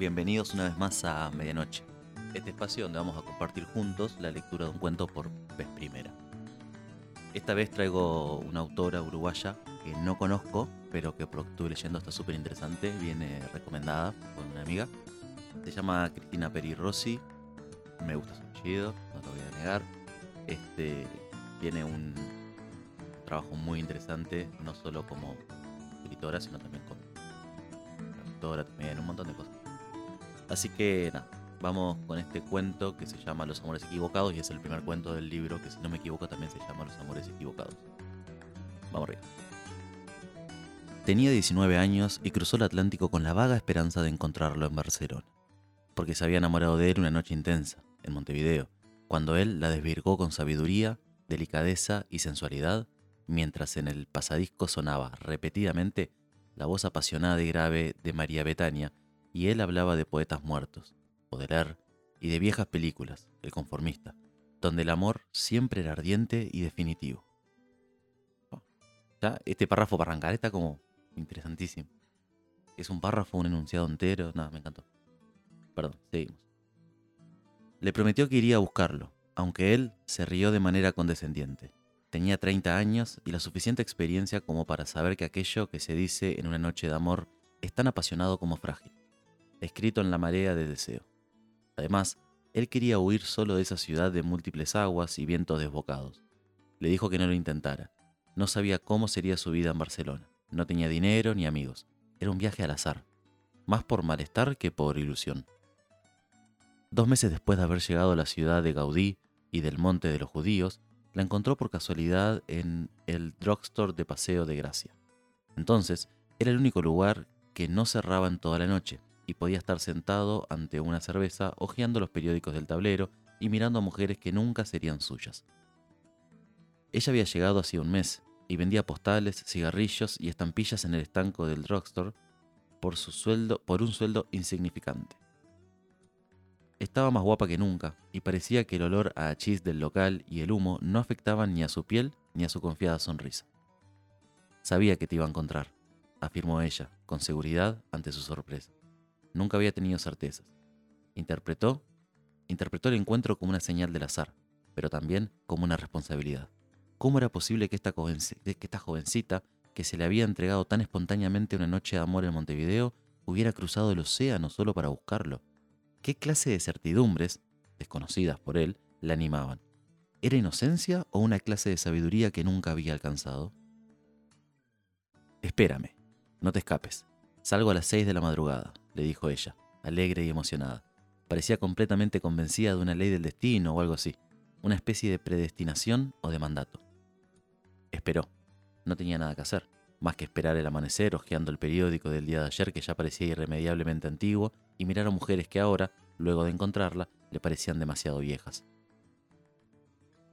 Bienvenidos una vez más a Medianoche, este espacio donde vamos a compartir juntos la lectura de un cuento por vez primera. Esta vez traigo una autora uruguaya que no conozco, pero que por estuve leyendo está súper interesante, viene recomendada por una amiga. Se llama Cristina Peri Rossi, me gusta su apellido, no lo voy a negar. Este, tiene un trabajo muy interesante, no solo como escritora, sino también como traductora, también un montón de cosas. Así que nada, vamos con este cuento que se llama Los Amores Equivocados y es el primer cuento del libro que si no me equivoco también se llama Los Amores Equivocados. Vamos arriba. Tenía 19 años y cruzó el Atlántico con la vaga esperanza de encontrarlo en Barcelona, porque se había enamorado de él una noche intensa, en Montevideo, cuando él la desvirgó con sabiduría, delicadeza y sensualidad, mientras en el pasadisco sonaba repetidamente la voz apasionada y grave de María Betania, y él hablaba de poetas muertos, Baudelaire, y de viejas películas, El conformista, donde el amor siempre era ardiente y definitivo. Ya, este párrafo para arrancar está como interesantísimo. Es un párrafo, un enunciado entero, nada, me encantó. Perdón, seguimos. Le prometió que iría a buscarlo, aunque él se rió de manera condescendiente. Tenía 30 años y la suficiente experiencia como para saber que aquello que se dice en una noche de amor es tan apasionado como frágil, escrito en la marea de deseo. Además, él quería huir solo de esa ciudad de múltiples aguas y vientos desbocados. Le dijo que no lo intentara. No sabía cómo sería su vida en Barcelona. No tenía dinero ni amigos. Era un viaje al azar, más por malestar que por ilusión. Dos meses después de haber llegado a la ciudad de Gaudí y del Monte de los Judíos, la encontró por casualidad en el drugstore de Paseo de Gracia. Entonces, era el único lugar que no cerraba en toda la noche y podía estar sentado ante una cerveza, hojeando los periódicos del tablero y mirando a mujeres que nunca serían suyas. Ella había llegado hacía un mes y vendía postales, cigarrillos y estampillas en el estanco del drugstore por, su sueldo, por un sueldo insignificante. Estaba más guapa que nunca, y parecía que el olor a hachís del local y el humo no afectaban ni a su piel ni a su confiada sonrisa. Sabía que te iba a encontrar, afirmó ella, con seguridad ante su sorpresa. Nunca había tenido certezas. Interpretó, interpretó el encuentro como una señal del azar, pero también como una responsabilidad. ¿Cómo era posible que esta, que esta jovencita, que se le había entregado tan espontáneamente una noche de amor en Montevideo, hubiera cruzado el océano solo para buscarlo? ¿Qué clase de certidumbres, desconocidas por él, la animaban? ¿Era inocencia o una clase de sabiduría que nunca había alcanzado? Espérame, no te escapes. Salgo a las seis de la madrugada, le dijo ella, alegre y emocionada. Parecía completamente convencida de una ley del destino o algo así, una especie de predestinación o de mandato. Esperó. No tenía nada que hacer, más que esperar el amanecer hojeando el periódico del día de ayer que ya parecía irremediablemente antiguo y mirar a mujeres que ahora, luego de encontrarla, le parecían demasiado viejas.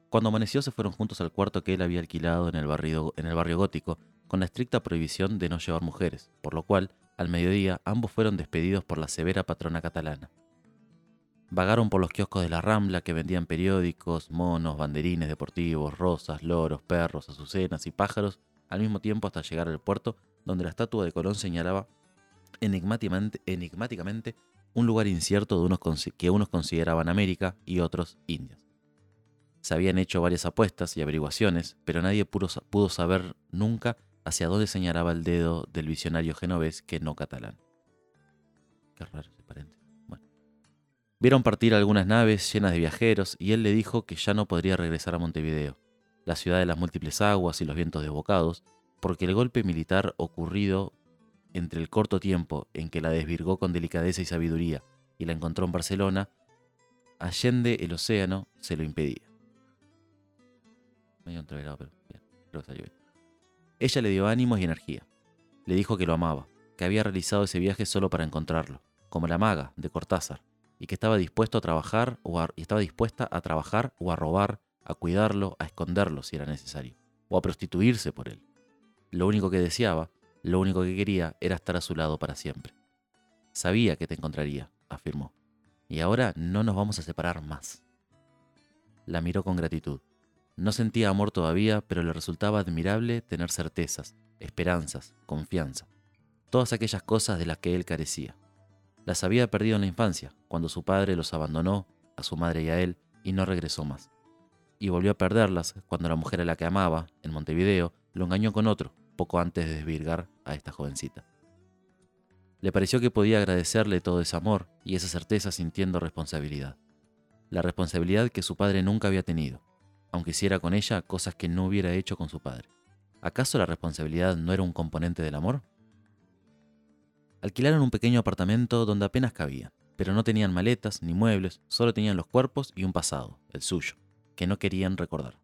Cuando amaneció se fueron juntos al cuarto que él había alquilado en el, barrio, en el barrio gótico, con la estricta prohibición de no llevar mujeres, por lo cual, al mediodía, ambos fueron despedidos por la severa patrona catalana. Vagaron por los kioscos de la Rambla que vendían periódicos, monos, banderines deportivos, rosas, loros, perros, azucenas y pájaros, al mismo tiempo hasta llegar al puerto donde la estatua de Colón señalaba enigmáticamente, un lugar incierto de unos que unos consideraban América y otros Indias. Se habían hecho varias apuestas y averiguaciones, pero nadie pudo, saber nunca hacia dónde señalaba el dedo del visionario genovés que no catalán. Qué raro ese paréntesis. Bueno. Vieron partir algunas naves llenas de viajeros y él le dijo que ya no podría regresar a Montevideo, la ciudad de las múltiples aguas y los vientos desbocados, porque el golpe militar ocurrido entre el corto tiempo en que la desvirgó con delicadeza y sabiduría y la encontró en Barcelona, allende el océano se lo impedía. Ella le dio ánimos y energía. Le dijo que lo amaba, que había realizado ese viaje solo para encontrarlo, como la maga de Cortázar, y que estaba dispuesto a trabajar o estaba dispuesta a trabajar o a robar, a cuidarlo, a esconderlo si era necesario, o a prostituirse por él. Lo único que deseaba lo único que quería era estar a su lado para siempre. Sabía que te encontraría, afirmó, y ahora no nos vamos a separar más. La miró con gratitud. No sentía amor todavía, pero le resultaba admirable tener certezas, esperanzas, confianza, todas aquellas cosas de las que él carecía. Las había perdido en la infancia, cuando su padre los abandonó, a su madre y a él, y no regresó más. Y volvió a perderlas cuando la mujer a la que amaba, en Montevideo, lo engañó con otro, poco antes de desvirgar a esta jovencita. Le pareció que podía agradecerle todo ese amor y esa certeza sintiendo responsabilidad. La responsabilidad que su padre nunca había tenido, aunque hiciera con ella cosas que no hubiera hecho con su padre. ¿Acaso la responsabilidad no era un componente del amor? Alquilaron un pequeño apartamento donde apenas cabían, pero no tenían maletas ni muebles, solo tenían los cuerpos y un pasado, el suyo, que no querían recordar.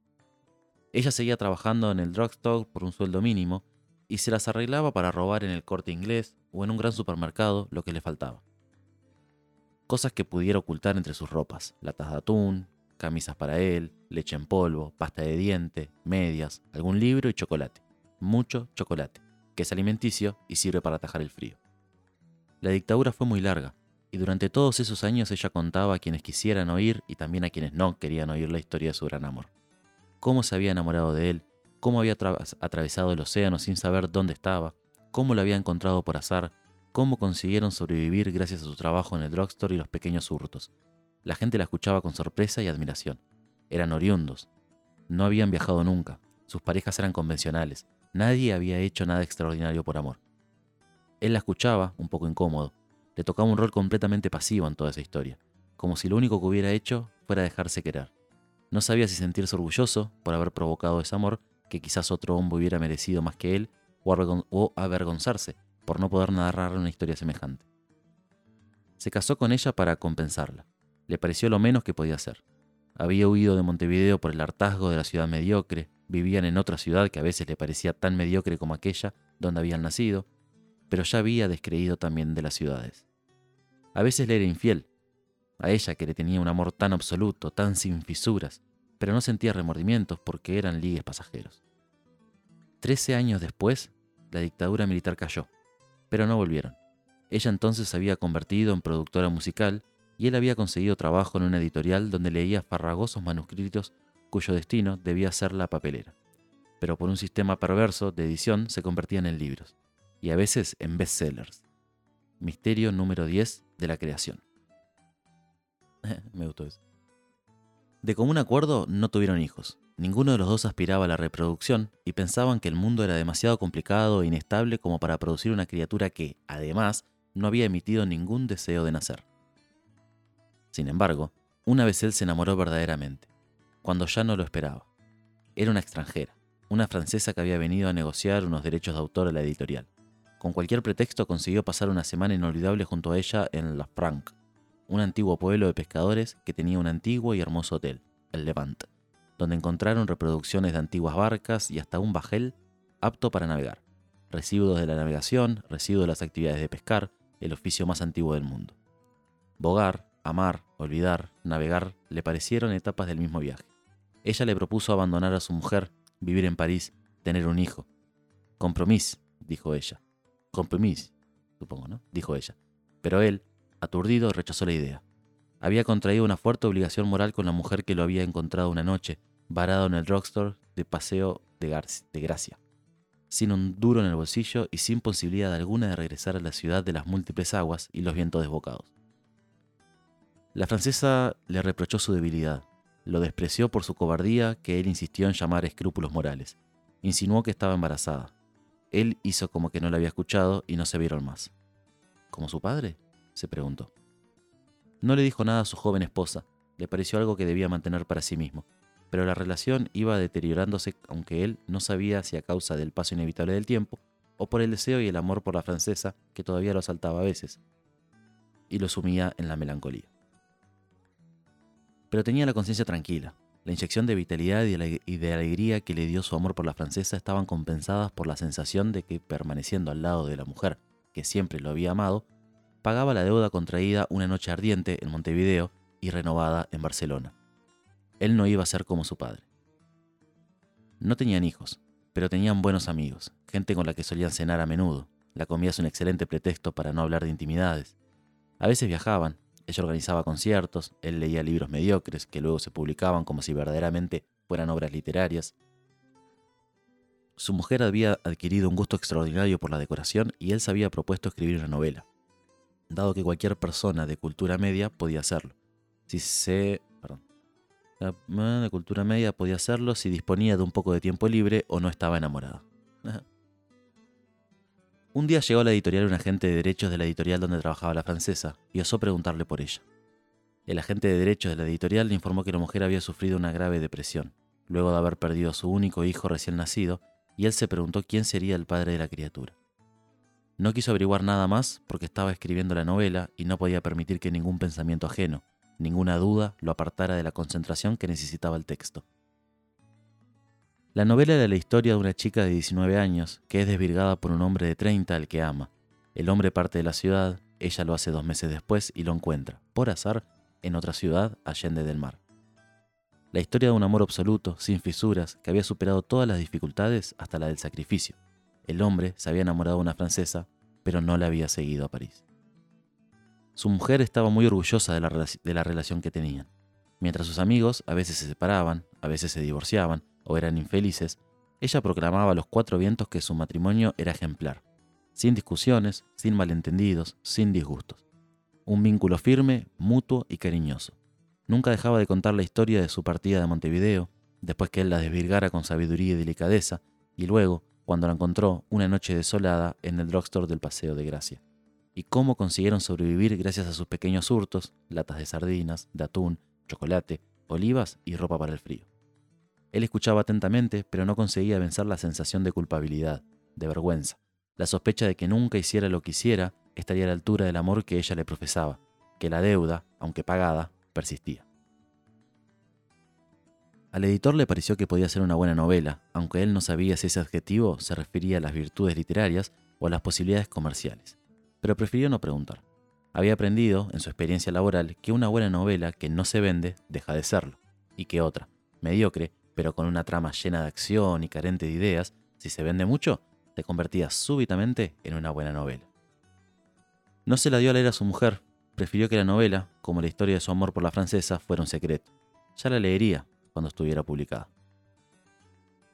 Ella seguía trabajando en el drugstore por un sueldo mínimo y se las arreglaba para robar en el corte inglés o en un gran supermercado lo que le faltaba. Cosas que pudiera ocultar entre sus ropas, latas de atún, camisas para él, leche en polvo, pasta de diente, medias, algún libro y chocolate. Mucho chocolate, que es alimenticio y sirve para atajar el frío. La dictadura fue muy larga, y durante todos esos años ella contaba a quienes quisieran oír y también a quienes no querían oír la historia de su gran amor. Cómo se había enamorado de él, cómo había atravesado el océano sin saber dónde estaba, cómo lo había encontrado por azar, cómo consiguieron sobrevivir gracias a su trabajo en el drugstore y los pequeños hurtos. La gente la escuchaba con sorpresa y admiración. Eran oriundos. No habían viajado nunca. Sus parejas eran convencionales. Nadie había hecho nada extraordinario por amor. Él la escuchaba, un poco incómodo. Le tocaba un rol completamente pasivo en toda esa historia, como si lo único que hubiera hecho fuera dejarse querer. No sabía si sentirse orgulloso por haber provocado ese amor que quizás otro hombre hubiera merecido más que él, o avergonzarse por no poder narrar una historia semejante. Se casó con ella para compensarla. Le pareció lo menos que podía hacer. Había huido de Montevideo por el hartazgo de la ciudad mediocre, vivían en otra ciudad que a veces le parecía tan mediocre como aquella donde habían nacido, pero ya había descreído también de las ciudades. A veces le era infiel, a ella que le tenía un amor tan absoluto, tan sin fisuras, pero no sentía remordimientos porque eran ligues pasajeros. Trece años después, la dictadura militar cayó, pero no volvieron. Ella entonces se había convertido en productora musical y él había conseguido trabajo en una editorial donde leía farragosos manuscritos cuyo destino debía ser la papelera. Pero por un sistema perverso de edición se convertían en libros y a veces en bestsellers. Misterio número 10 de la creación. Me gustó eso. De común acuerdo no tuvieron hijos. Ninguno de los dos aspiraba a la reproducción y pensaban que el mundo era demasiado complicado e inestable como para producir una criatura que, además, no había emitido ningún deseo de nacer. Sin embargo, una vez él se enamoró verdaderamente, cuando ya no lo esperaba. Era una extranjera, una francesa que había venido a negociar unos derechos de autor a la editorial. Con cualquier pretexto consiguió pasar una semana inolvidable junto a ella en La Franque, un antiguo pueblo de pescadores que tenía un antiguo y hermoso hotel, el Levant, donde encontraron reproducciones de antiguas barcas y hasta un bajel apto para navegar, residuos de la navegación, residuos de las actividades de pescar, el oficio más antiguo del mundo. Bogar, amar, olvidar, navegar, le parecieron etapas del mismo viaje. Ella le propuso abandonar a su mujer, vivir en París, tener un hijo. Compromis, dijo ella. Compromis, supongo, ¿no? dijo ella. Pero él, aturdido, rechazó la idea. Había contraído una fuerte obligación moral con la mujer que lo había encontrado una noche, varado en el drugstore de paseo de, de Gracia, sin un duro en el bolsillo y sin posibilidad alguna de regresar a la ciudad de las múltiples aguas y los vientos desbocados. La francesa le reprochó su debilidad, lo despreció por su cobardía que él insistió en llamar escrúpulos morales. Insinuó que estaba embarazada. Él hizo como que no la había escuchado y no se vieron más. ¿Como su padre? Se preguntó. No le dijo nada a su joven esposa, le pareció algo que debía mantener para sí mismo, pero la relación iba deteriorándose aunque él no sabía si a causa del paso inevitable del tiempo o por el deseo y el amor por la francesa que todavía lo asaltaba a veces y lo sumía en la melancolía pero tenía la conciencia tranquila. La inyección de vitalidad y de alegría que le dio su amor por la francesa estaban compensadas por la sensación de que, permaneciendo al lado de la mujer que siempre lo había amado, pagaba la deuda contraída una noche ardiente en Montevideo y renovada en Barcelona. Él no iba a ser como su padre. No tenían hijos, pero tenían buenos amigos, gente con la que solían cenar a menudo. La comida es un excelente pretexto para no hablar de intimidades. A veces viajaban, ella organizaba conciertos, él leía libros mediocres que luego se publicaban como si verdaderamente fueran obras literarias. Su mujer había adquirido un gusto extraordinario por la decoración y él se había propuesto escribir una novela. Dado que cualquier persona de cultura media podía hacerlo. Si se... Perdón. La de cultura media podía hacerlo si disponía de un poco de tiempo libre o no estaba enamorada. Un día llegó a la editorial un agente de derechos de la editorial donde trabajaba la francesa y osó preguntarle por ella. El agente de derechos de la editorial le informó que la mujer había sufrido una grave depresión, luego de haber perdido a su único hijo recién nacido, y él se preguntó quién sería el padre de la criatura. No quiso averiguar nada más porque estaba escribiendo la novela y no podía permitir que ningún pensamiento ajeno, ninguna duda lo apartara de la concentración que necesitaba el texto. La novela era la historia de una chica de 19 años que es desvirgada por un hombre de 30 al que ama. El hombre parte de la ciudad, ella lo hace dos meses después y lo encuentra, por azar, en otra ciudad, allende del mar. La historia de un amor absoluto, sin fisuras, que había superado todas las dificultades hasta la del sacrificio, el hombre se había enamorado de una francesa, pero no la había seguido a París. Su mujer estaba muy orgullosa de la, de la relación que tenían. Mientras sus amigos a veces se separaban, a veces se divorciaban o eran infelices, ella proclamaba a los cuatro vientos que su matrimonio era ejemplar, sin discusiones, sin malentendidos, sin disgustos. Un vínculo firme, mutuo y cariñoso. Nunca dejaba de contar la historia de su partida de Montevideo, después que él la desvirgara con sabiduría y delicadeza, y luego, cuando la encontró una noche desolada en el drugstore del Paseo de Gracia, y cómo consiguieron sobrevivir gracias a sus pequeños hurtos, latas de sardinas, de atún, chocolate, olivas y ropa para el frío. Él escuchaba atentamente, pero no conseguía vencer la sensación de culpabilidad, de vergüenza, la sospecha de que nunca hiciera lo que hiciera estaría a la altura del amor que ella le profesaba, que la deuda, aunque pagada, persistía. Al editor le pareció que podía ser una buena novela, aunque él no sabía si ese adjetivo se refería a las virtudes literarias o a las posibilidades comerciales. Pero prefirió no preguntar. Había aprendido, en su experiencia laboral, que una buena novela que no se vende deja de serlo, y que otra, mediocre, pero con una trama llena de acción y carente de ideas, si se vende mucho, te convertía súbitamente en una buena novela. No se la dio a leer a su mujer, prefirió que la novela, como la historia de su amor por la francesa, fuera un secreto. Ya la leería, cuando estuviera publicada.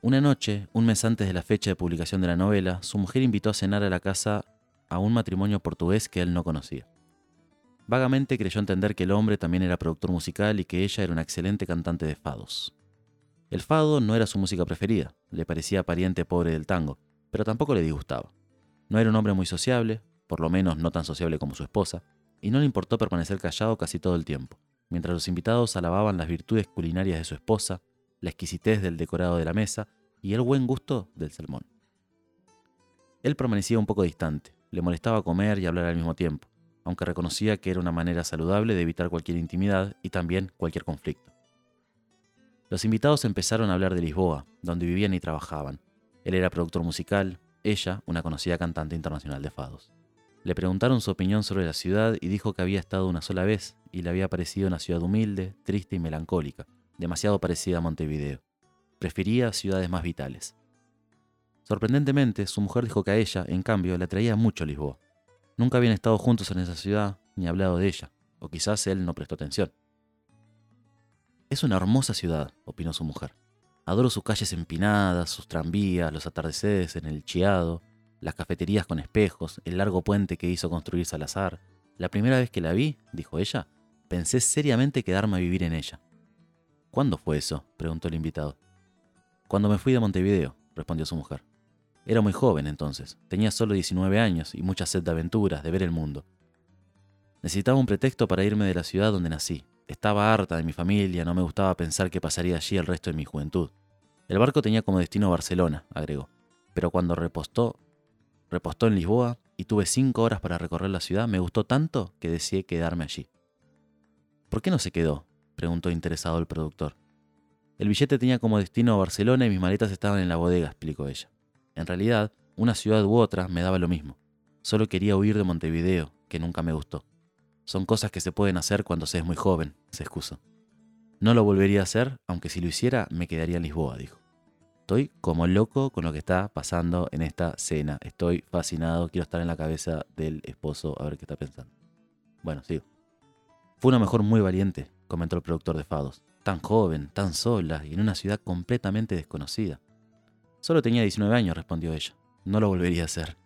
Una noche, un mes antes de la fecha de publicación de la novela, su mujer invitó a cenar a la casa a un matrimonio portugués que él no conocía. Vagamente creyó entender que el hombre también era productor musical y que ella era una excelente cantante de fados. El fado no era su música preferida, le parecía pariente pobre del tango, pero tampoco le disgustaba. No era un hombre muy sociable, por lo menos no tan sociable como su esposa, y no le importó permanecer callado casi todo el tiempo mientras los invitados alababan las virtudes culinarias de su esposa, la exquisitez del decorado de la mesa y el buen gusto del salmón. Él permanecía un poco distante, le molestaba comer y hablar al mismo tiempo, aunque reconocía que era una manera saludable de evitar cualquier intimidad y también cualquier conflicto. Los invitados empezaron a hablar de Lisboa, donde vivían y trabajaban. Él era productor musical, ella una conocida cantante internacional de fados. Le preguntaron su opinión sobre la ciudad y dijo que había estado una sola vez y le había parecido una ciudad humilde, triste y melancólica, demasiado parecida a Montevideo. Prefería ciudades más vitales. Sorprendentemente, su mujer dijo que a ella, en cambio, le atraía mucho Lisboa. Nunca habían estado juntos en esa ciudad ni hablado de ella, o quizás él no prestó atención. Es una hermosa ciudad, opinó su mujer. Adoro sus calles empinadas, sus tranvías, los atardeceres en el Chiado, las cafeterías con espejos, el largo puente que hizo construir Salazar. La primera vez que la vi, dijo ella, pensé seriamente quedarme a vivir en ella. ¿Cuándo fue eso? preguntó el invitado. Cuando me fui de Montevideo, respondió su mujer. Era muy joven entonces, tenía solo 19 años y mucha sed de aventuras, de ver el mundo. Necesitaba un pretexto para irme de la ciudad donde nací. Estaba harta de mi familia, no me gustaba pensar que pasaría allí el resto de mi juventud. El barco tenía como destino Barcelona, agregó, pero cuando repostó Repostó en Lisboa y tuve cinco horas para recorrer la ciudad. Me gustó tanto que decidí quedarme allí. ¿Por qué no se quedó? preguntó interesado el productor. El billete tenía como destino Barcelona y mis maletas estaban en la bodega, explicó ella. En realidad, una ciudad u otra me daba lo mismo. Solo quería huir de Montevideo, que nunca me gustó. Son cosas que se pueden hacer cuando se es muy joven, se excusó. No lo volvería a hacer, aunque si lo hiciera me quedaría en Lisboa, dijo. Estoy como loco con lo que está pasando en esta cena. Estoy fascinado, quiero estar en la cabeza del esposo a ver qué está pensando. Bueno, sigo. Fue una mejor muy valiente, comentó el productor de Fados. Tan joven, tan sola y en una ciudad completamente desconocida. Solo tenía 19 años, respondió ella. No lo volvería a hacer.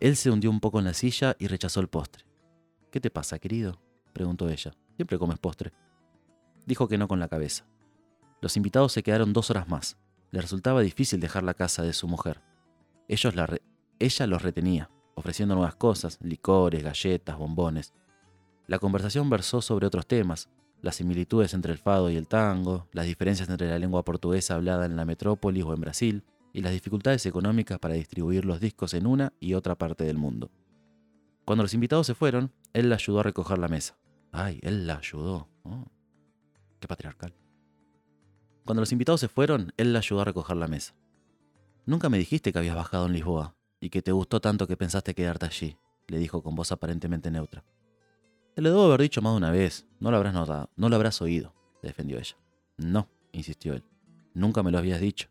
Él se hundió un poco en la silla y rechazó el postre. ¿Qué te pasa, querido? preguntó ella. Siempre comes postre. Dijo que no con la cabeza. Los invitados se quedaron dos horas más. Le resultaba difícil dejar la casa de su mujer. Ellos la ella los retenía, ofreciendo nuevas cosas, licores, galletas, bombones. La conversación versó sobre otros temas, las similitudes entre el fado y el tango, las diferencias entre la lengua portuguesa hablada en la metrópolis o en Brasil, y las dificultades económicas para distribuir los discos en una y otra parte del mundo. Cuando los invitados se fueron, él la ayudó a recoger la mesa. Ay, él la ayudó. Oh, qué patriarcal. Cuando los invitados se fueron, él la ayudó a recoger la mesa. Nunca me dijiste que habías bajado en Lisboa y que te gustó tanto que pensaste quedarte allí, le dijo con voz aparentemente neutra. Te lo debo haber dicho más de una vez, no lo habrás notado, no lo habrás oído, defendió ella. No, insistió él. Nunca me lo habías dicho.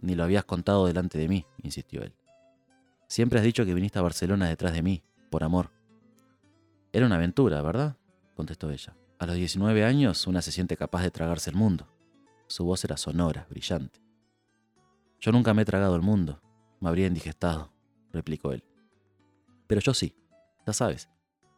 Ni lo habías contado delante de mí, insistió él. Siempre has dicho que viniste a Barcelona detrás de mí, por amor. Era una aventura, ¿verdad? contestó ella. A los 19 años una se siente capaz de tragarse el mundo. Su voz era sonora, brillante. Yo nunca me he tragado el mundo. Me habría indigestado, replicó él. Pero yo sí, ya sabes.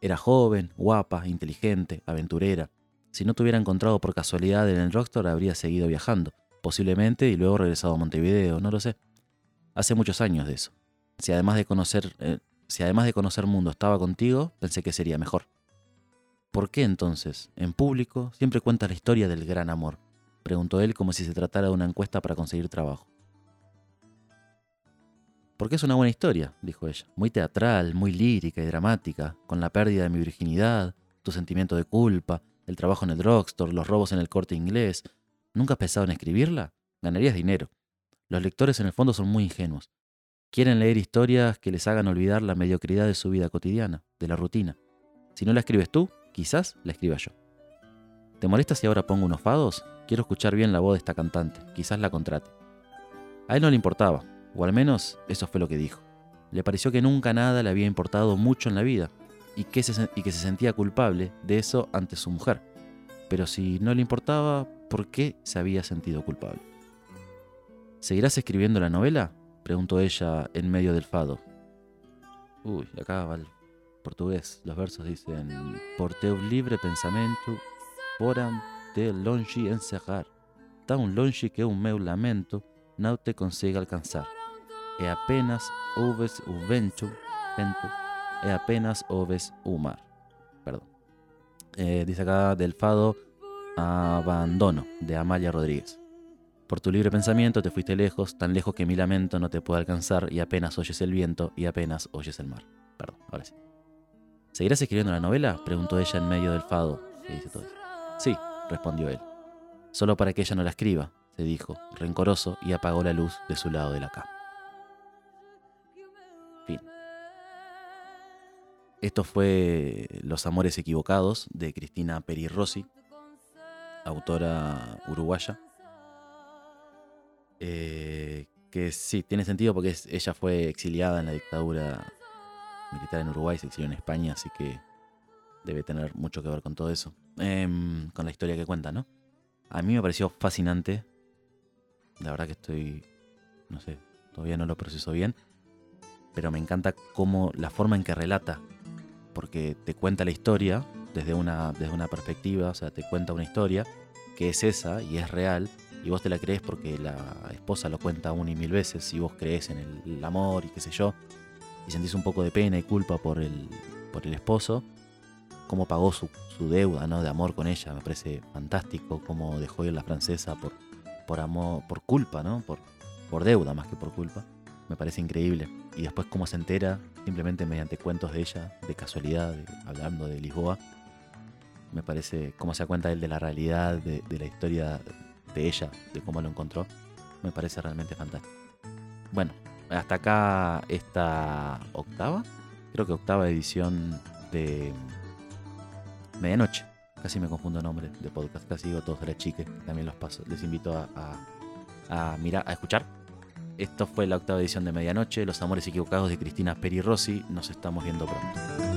Era joven, guapa, inteligente, aventurera. Si no te hubiera encontrado por casualidad en el Rockstar, habría seguido viajando posiblemente, y luego regresado a Montevideo, no lo sé. Hace muchos años de eso. Si además de conocer, eh, si además de conocer mundo estaba contigo, pensé que sería mejor. ¿Por qué entonces, en público, siempre cuentas la historia del gran amor? Preguntó él como si se tratara de una encuesta para conseguir trabajo. Porque es una buena historia, dijo ella, muy teatral, muy lírica y dramática, con la pérdida de mi virginidad, tu sentimiento de culpa, el trabajo en el drugstore, los robos en el corte inglés, ¿Nunca has pensado en escribirla? Ganarías dinero. Los lectores en el fondo son muy ingenuos. Quieren leer historias que les hagan olvidar la mediocridad de su vida cotidiana, de la rutina. Si no la escribes tú, quizás la escriba yo. ¿Te molesta si ahora pongo unos fados? Quiero escuchar bien la voz de esta cantante, quizás la contrate. A él no le importaba, o al menos eso fue lo que dijo. Le pareció que nunca nada le había importado mucho en la vida y que se, y que se sentía culpable de eso ante su mujer. Pero si no le importaba, por qué se había sentido culpable. ¿Seguirás escribiendo la novela? preguntó ella en medio del fado. Uy, acá va el portugués. Los versos dicen: Por teu libre pensamento, foram te longe encerrar, tan longe que un meu lamento no te consiga alcanzar. E apenas ouves o vento, vento e apenas ouves o mar. Perdón. Eh, dice acá del fado Abandono, de Amalia Rodríguez. Por tu libre pensamiento te fuiste lejos, tan lejos que mi lamento no te puede alcanzar y apenas oyes el viento y apenas oyes el mar. Perdón, ahora sí. ¿Seguirás escribiendo la novela? preguntó ella en medio del fado. dice todo Sí, respondió él. Solo para que ella no la escriba, se dijo, rencoroso, y apagó la luz de su lado de la cama. Fin. Esto fue Los Amores Equivocados de Cristina Peri Rossi, autora uruguaya. Eh, que sí, tiene sentido porque ella fue exiliada en la dictadura militar en Uruguay, se exilió en España, así que debe tener mucho que ver con todo eso. Em, con la historia que cuenta, ¿no? A mí me pareció fascinante. La verdad que estoy, no sé, todavía no lo proceso bien. Pero me encanta cómo la forma en que relata. Porque te cuenta la historia desde una, desde una perspectiva, o sea, te cuenta una historia que es esa y es real, y vos te la crees porque la esposa lo cuenta una y mil veces, y vos crees en el, amor y qué sé yo, y sentís un poco de pena y culpa por el, por el esposo, cómo pagó su, su deuda ¿no? de amor con ella, me parece fantástico, cómo dejó ir la francesa por, por amor, por culpa, ¿no? Por, por deuda más que por culpa. Me parece increíble. Y después cómo se entera, simplemente mediante cuentos de ella, de casualidad, hablando de Lisboa, me parece cómo se da cuenta él de la realidad, de, la historia de ella, de cómo lo encontró, me parece realmente fantástico. Bueno, hasta acá esta octava, creo que octava edición de Medianoche. Casi me confundo nombre de podcast, casi digo todos de la chique, también los paso, les invito a, a, mirar, a escuchar. Esto fue la octava edición de Medianoche, Los Amores Equivocados de Cristina Peri Rossi. Nos estamos viendo pronto.